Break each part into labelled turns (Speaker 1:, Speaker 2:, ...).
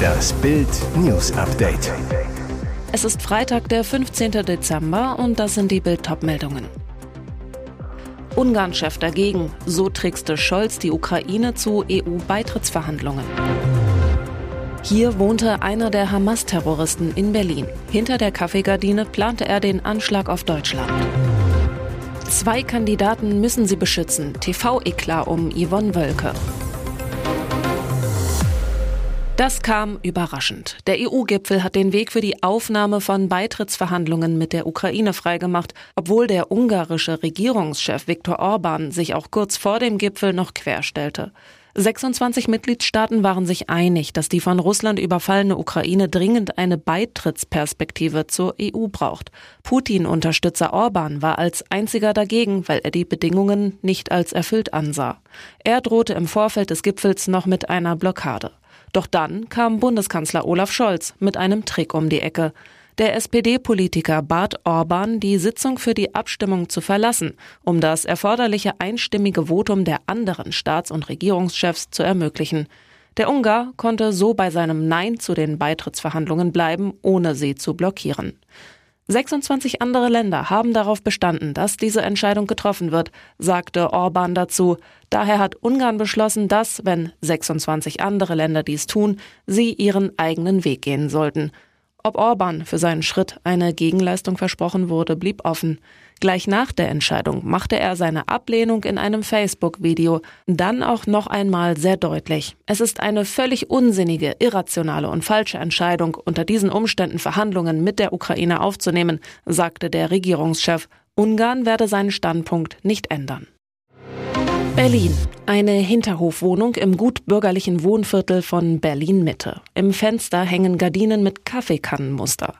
Speaker 1: Das Bild News Update.
Speaker 2: Es ist Freitag, der 15. Dezember und das sind die Bild meldungen Ungarn-Chef dagegen. So trickste Scholz die Ukraine zu EU-Beitrittsverhandlungen. Hier wohnte einer der Hamas-Terroristen in Berlin. Hinter der Kaffeegardine plante er den Anschlag auf Deutschland. Zwei Kandidaten müssen sie beschützen. TV-Eklat um Yvonne Wölke. Das kam überraschend. Der EU-Gipfel hat den Weg für die Aufnahme von Beitrittsverhandlungen mit der Ukraine freigemacht, obwohl der ungarische Regierungschef Viktor Orban sich auch kurz vor dem Gipfel noch querstellte. 26 Mitgliedstaaten waren sich einig, dass die von Russland überfallene Ukraine dringend eine Beitrittsperspektive zur EU braucht. Putin-Unterstützer Orban war als einziger dagegen, weil er die Bedingungen nicht als erfüllt ansah. Er drohte im Vorfeld des Gipfels noch mit einer Blockade. Doch dann kam Bundeskanzler Olaf Scholz mit einem Trick um die Ecke. Der SPD-Politiker bat Orban, die Sitzung für die Abstimmung zu verlassen, um das erforderliche einstimmige Votum der anderen Staats- und Regierungschefs zu ermöglichen. Der Ungar konnte so bei seinem Nein zu den Beitrittsverhandlungen bleiben, ohne sie zu blockieren. 26 andere Länder haben darauf bestanden, dass diese Entscheidung getroffen wird, sagte Orban dazu. Daher hat Ungarn beschlossen, dass, wenn 26 andere Länder dies tun, sie ihren eigenen Weg gehen sollten. Ob Orban für seinen Schritt eine Gegenleistung versprochen wurde, blieb offen. Gleich nach der Entscheidung machte er seine Ablehnung in einem Facebook-Video dann auch noch einmal sehr deutlich. Es ist eine völlig unsinnige, irrationale und falsche Entscheidung, unter diesen Umständen Verhandlungen mit der Ukraine aufzunehmen, sagte der Regierungschef. Ungarn werde seinen Standpunkt nicht ändern. Berlin. Eine Hinterhofwohnung im gut bürgerlichen Wohnviertel von Berlin Mitte. Im Fenster hängen Gardinen mit Kaffeekannenmuster.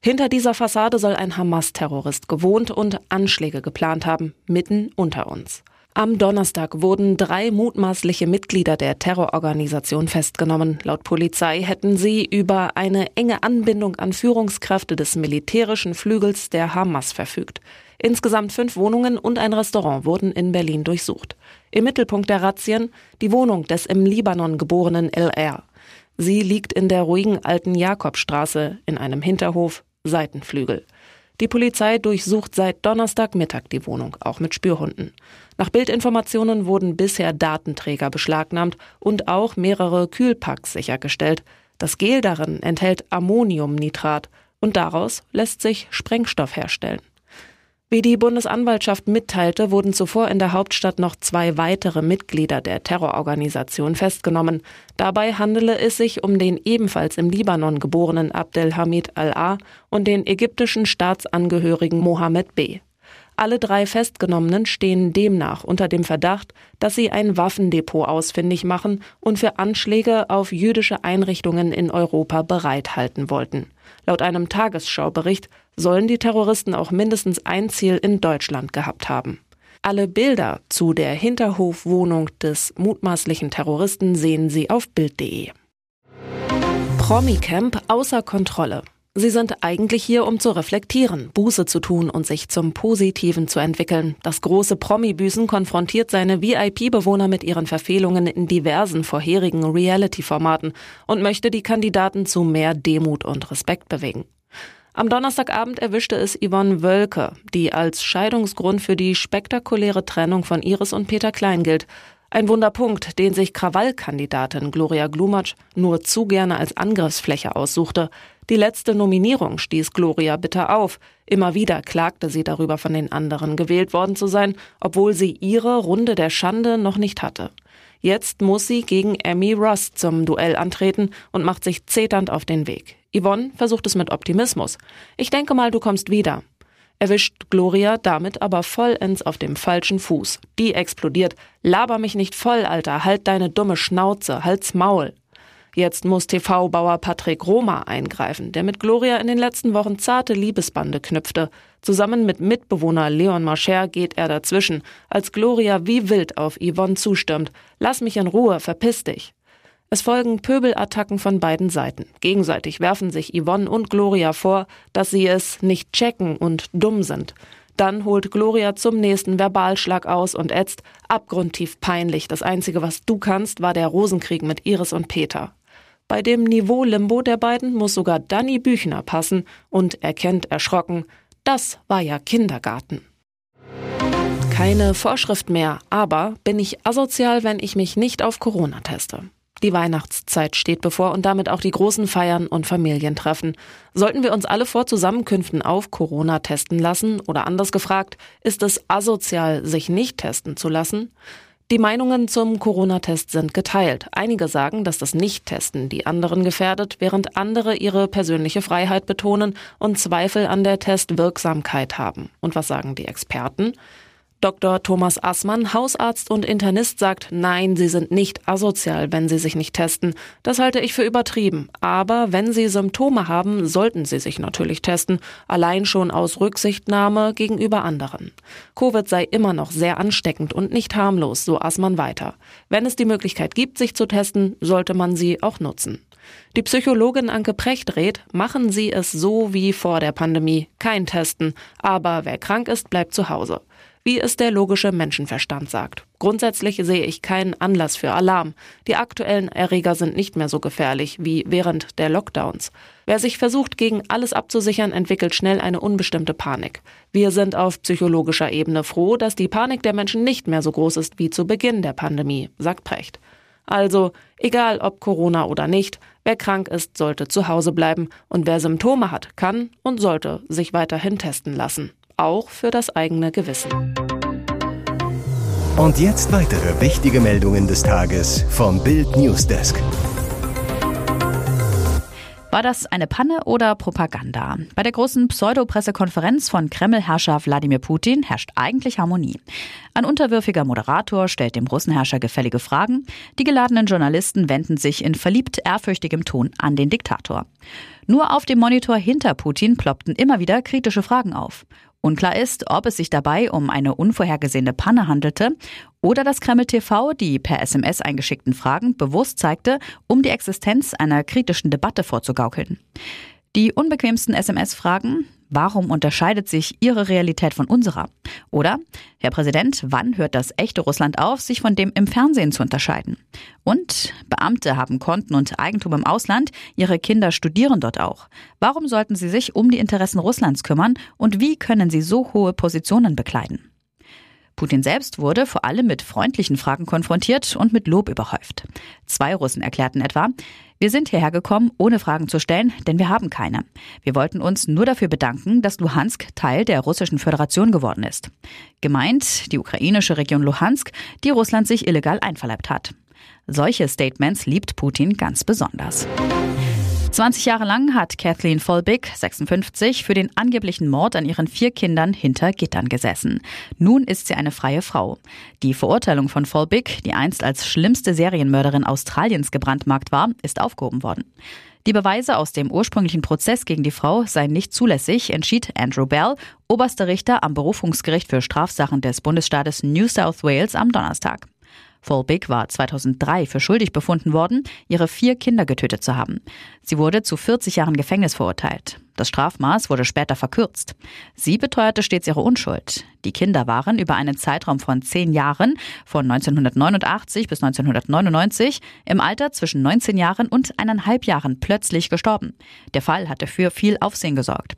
Speaker 2: Hinter dieser Fassade soll ein Hamas-Terrorist gewohnt und Anschläge geplant haben, mitten unter uns. Am Donnerstag wurden drei mutmaßliche Mitglieder der Terrororganisation festgenommen. Laut Polizei hätten sie über eine enge Anbindung an Führungskräfte des militärischen Flügels der Hamas verfügt. Insgesamt fünf Wohnungen und ein Restaurant wurden in Berlin durchsucht. Im Mittelpunkt der Razzien die Wohnung des im Libanon geborenen LR. Sie liegt in der ruhigen alten Jakobstraße in einem Hinterhof, Seitenflügel. Die Polizei durchsucht seit Donnerstagmittag die Wohnung, auch mit Spürhunden. Nach Bildinformationen wurden bisher Datenträger beschlagnahmt und auch mehrere Kühlpacks sichergestellt. Das Gel darin enthält Ammoniumnitrat und daraus lässt sich Sprengstoff herstellen. Wie die Bundesanwaltschaft mitteilte, wurden zuvor in der Hauptstadt noch zwei weitere Mitglieder der Terrororganisation festgenommen. Dabei handele es sich um den ebenfalls im Libanon geborenen Abdelhamid al-A und den ägyptischen Staatsangehörigen Mohammed B. Alle drei Festgenommenen stehen demnach unter dem Verdacht, dass sie ein Waffendepot ausfindig machen und für Anschläge auf jüdische Einrichtungen in Europa bereithalten wollten. Laut einem Tagesschaubericht sollen die Terroristen auch mindestens ein Ziel in Deutschland gehabt haben. Alle Bilder zu der Hinterhofwohnung des mutmaßlichen Terroristen sehen Sie auf Bild.de. Promicamp außer Kontrolle. Sie sind eigentlich hier, um zu reflektieren, Buße zu tun und sich zum Positiven zu entwickeln. Das große Promi-Büßen konfrontiert seine VIP-Bewohner mit ihren Verfehlungen in diversen vorherigen Reality-Formaten und möchte die Kandidaten zu mehr Demut und Respekt bewegen. Am Donnerstagabend erwischte es Yvonne Wölke, die als Scheidungsgrund für die spektakuläre Trennung von Iris und Peter Klein gilt. Ein Wunderpunkt, den sich Krawallkandidatin Gloria Glumatsch nur zu gerne als Angriffsfläche aussuchte. Die letzte Nominierung stieß Gloria bitter auf. Immer wieder klagte sie darüber, von den anderen gewählt worden zu sein, obwohl sie ihre Runde der Schande noch nicht hatte. Jetzt muss sie gegen Emmy Ross zum Duell antreten und macht sich zeternd auf den Weg. Yvonne versucht es mit Optimismus. Ich denke mal, du kommst wieder. Erwischt Gloria damit aber vollends auf dem falschen Fuß. Die explodiert. Laber mich nicht voll, Alter. Halt deine dumme Schnauze. Halt's Maul. Jetzt muss TV-Bauer Patrick Roma eingreifen, der mit Gloria in den letzten Wochen zarte Liebesbande knüpfte. Zusammen mit Mitbewohner Leon Marcher geht er dazwischen, als Gloria wie wild auf Yvonne zustürmt. Lass mich in Ruhe, verpiss dich. Es folgen Pöbelattacken von beiden Seiten. Gegenseitig werfen sich Yvonne und Gloria vor, dass sie es nicht checken und dumm sind. Dann holt Gloria zum nächsten Verbalschlag aus und ätzt. Abgrundtief peinlich. Das Einzige, was du kannst, war der Rosenkrieg mit Iris und Peter. Bei dem Niveau-Limbo der beiden muss sogar Danny Büchner passen und erkennt erschrocken, das war ja Kindergarten. Keine Vorschrift mehr, aber bin ich asozial, wenn ich mich nicht auf Corona teste. Die Weihnachtszeit steht bevor und damit auch die großen Feiern und Familientreffen. Sollten wir uns alle vor Zusammenkünften auf Corona testen lassen oder anders gefragt, ist es asozial, sich nicht testen zu lassen? Die Meinungen zum Corona-Test sind geteilt. Einige sagen, dass das Nicht-Testen die anderen gefährdet, während andere ihre persönliche Freiheit betonen und Zweifel an der Testwirksamkeit haben. Und was sagen die Experten? Dr. Thomas Assmann, Hausarzt und Internist, sagt, nein, Sie sind nicht asozial, wenn Sie sich nicht testen. Das halte ich für übertrieben. Aber wenn Sie Symptome haben, sollten Sie sich natürlich testen, allein schon aus Rücksichtnahme gegenüber anderen. Covid sei immer noch sehr ansteckend und nicht harmlos, so Assmann weiter. Wenn es die Möglichkeit gibt, sich zu testen, sollte man sie auch nutzen. Die Psychologin Anke Precht rät, machen Sie es so wie vor der Pandemie. Kein Testen. Aber wer krank ist, bleibt zu Hause wie es der logische Menschenverstand sagt. Grundsätzlich sehe ich keinen Anlass für Alarm. Die aktuellen Erreger sind nicht mehr so gefährlich wie während der Lockdowns. Wer sich versucht, gegen alles abzusichern, entwickelt schnell eine unbestimmte Panik. Wir sind auf psychologischer Ebene froh, dass die Panik der Menschen nicht mehr so groß ist wie zu Beginn der Pandemie, sagt Precht. Also, egal ob Corona oder nicht, wer krank ist, sollte zu Hause bleiben und wer Symptome hat, kann und sollte sich weiterhin testen lassen auch für das eigene Gewissen.
Speaker 1: Und jetzt weitere wichtige Meldungen des Tages vom Bild Newsdesk.
Speaker 3: War das eine Panne oder Propaganda? Bei der großen Pseudopressekonferenz von Kreml-Herrscher Wladimir Putin herrscht eigentlich Harmonie. Ein unterwürfiger Moderator stellt dem Russenherrscher gefällige Fragen. Die geladenen Journalisten wenden sich in verliebt ehrfürchtigem Ton an den Diktator. Nur auf dem Monitor hinter Putin ploppten immer wieder kritische Fragen auf. Unklar ist, ob es sich dabei um eine unvorhergesehene Panne handelte oder das Kreml TV die per SMS eingeschickten Fragen bewusst zeigte, um die Existenz einer kritischen Debatte vorzugaukeln. Die unbequemsten SMS-Fragen Warum unterscheidet sich Ihre Realität von unserer? Oder, Herr Präsident, wann hört das echte Russland auf, sich von dem im Fernsehen zu unterscheiden? Und Beamte haben Konten und Eigentum im Ausland, ihre Kinder studieren dort auch. Warum sollten sie sich um die Interessen Russlands kümmern und wie können sie so hohe Positionen bekleiden? Putin selbst wurde vor allem mit freundlichen Fragen konfrontiert und mit Lob überhäuft. Zwei Russen erklärten etwa, wir sind hierher gekommen, ohne Fragen zu stellen, denn wir haben keine. Wir wollten uns nur dafür bedanken, dass Luhansk Teil der russischen Föderation geworden ist. Gemeint die ukrainische Region Luhansk, die Russland sich illegal einverleibt hat. Solche Statements liebt Putin ganz besonders. 20 Jahre lang hat Kathleen Folbig, 56, für den angeblichen Mord an ihren vier Kindern hinter Gittern gesessen. Nun ist sie eine freie Frau. Die Verurteilung von Folbig, die einst als schlimmste Serienmörderin Australiens gebrandmarkt war, ist aufgehoben worden. Die Beweise aus dem ursprünglichen Prozess gegen die Frau seien nicht zulässig, entschied Andrew Bell, oberster Richter am Berufungsgericht für Strafsachen des Bundesstaates New South Wales am Donnerstag. Volbig war 2003 für schuldig befunden worden, ihre vier Kinder getötet zu haben. Sie wurde zu 40 Jahren Gefängnis verurteilt. Das Strafmaß wurde später verkürzt. Sie beteuerte stets ihre Unschuld. Die Kinder waren über einen Zeitraum von zehn Jahren, von 1989 bis 1999, im Alter zwischen 19 Jahren und eineinhalb Jahren plötzlich gestorben. Der Fall hatte für viel Aufsehen gesorgt.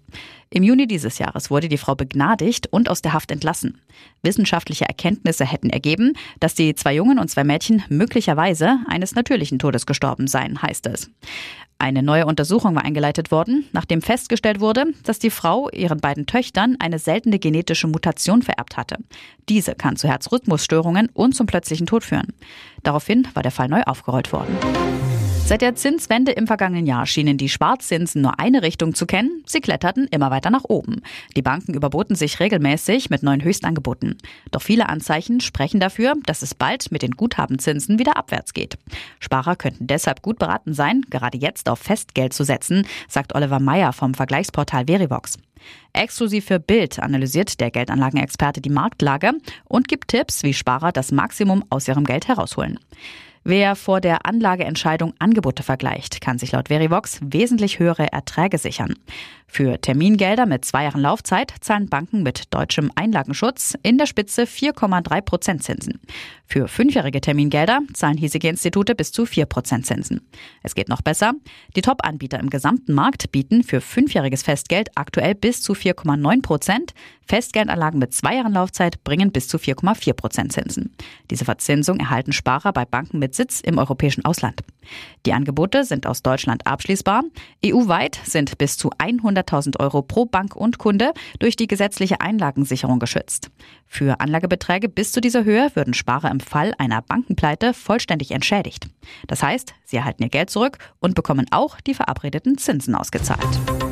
Speaker 3: Im Juni dieses Jahres wurde die Frau begnadigt und aus der Haft entlassen. Wissenschaftliche Erkenntnisse hätten ergeben, dass die zwei Jungen und zwei Mädchen möglicherweise eines natürlichen Todes gestorben seien, heißt es. Eine neue Untersuchung war eingeleitet worden, nachdem festgestellt wurde, dass die Frau ihren beiden Töchtern eine seltene genetische Mutation vererbt hatte. Diese kann zu Herzrhythmusstörungen und zum plötzlichen Tod führen. Daraufhin war der Fall neu aufgerollt worden. Seit der Zinswende im vergangenen Jahr schienen die Sparzinsen nur eine Richtung zu kennen. Sie kletterten immer weiter nach oben. Die Banken überboten sich regelmäßig mit neuen Höchstangeboten. Doch viele Anzeichen sprechen dafür, dass es bald mit den Guthabenzinsen wieder abwärts geht. Sparer könnten deshalb gut beraten sein, gerade jetzt auf Festgeld zu setzen, sagt Oliver Meyer vom Vergleichsportal Verivox. Exklusiv für Bild analysiert der Geldanlagenexperte die Marktlage und gibt Tipps, wie Sparer das Maximum aus ihrem Geld herausholen. Wer vor der Anlageentscheidung Angebote vergleicht, kann sich laut Verivox wesentlich höhere Erträge sichern. Für Termingelder mit zwei Jahren Laufzeit zahlen Banken mit deutschem Einlagenschutz in der Spitze 4,3 Prozent Zinsen. Für fünfjährige Termingelder zahlen hiesige Institute bis zu 4 Prozent Zinsen. Es geht noch besser. Die Top-Anbieter im gesamten Markt bieten für fünfjähriges Festgeld aktuell bis zu 4,9 Prozent. Festgeldanlagen mit zwei Jahren Laufzeit bringen bis zu 4,4 Prozent Zinsen. Diese Verzinsung erhalten Sparer bei Banken mit Sitz im europäischen Ausland. Die Angebote sind aus Deutschland abschließbar. EU-weit sind bis zu 100.000 Euro pro Bank und Kunde durch die gesetzliche Einlagensicherung geschützt. Für Anlagebeträge bis zu dieser Höhe würden Sparer im Fall einer Bankenpleite vollständig entschädigt. Das heißt, sie erhalten ihr Geld zurück und bekommen auch die verabredeten Zinsen ausgezahlt.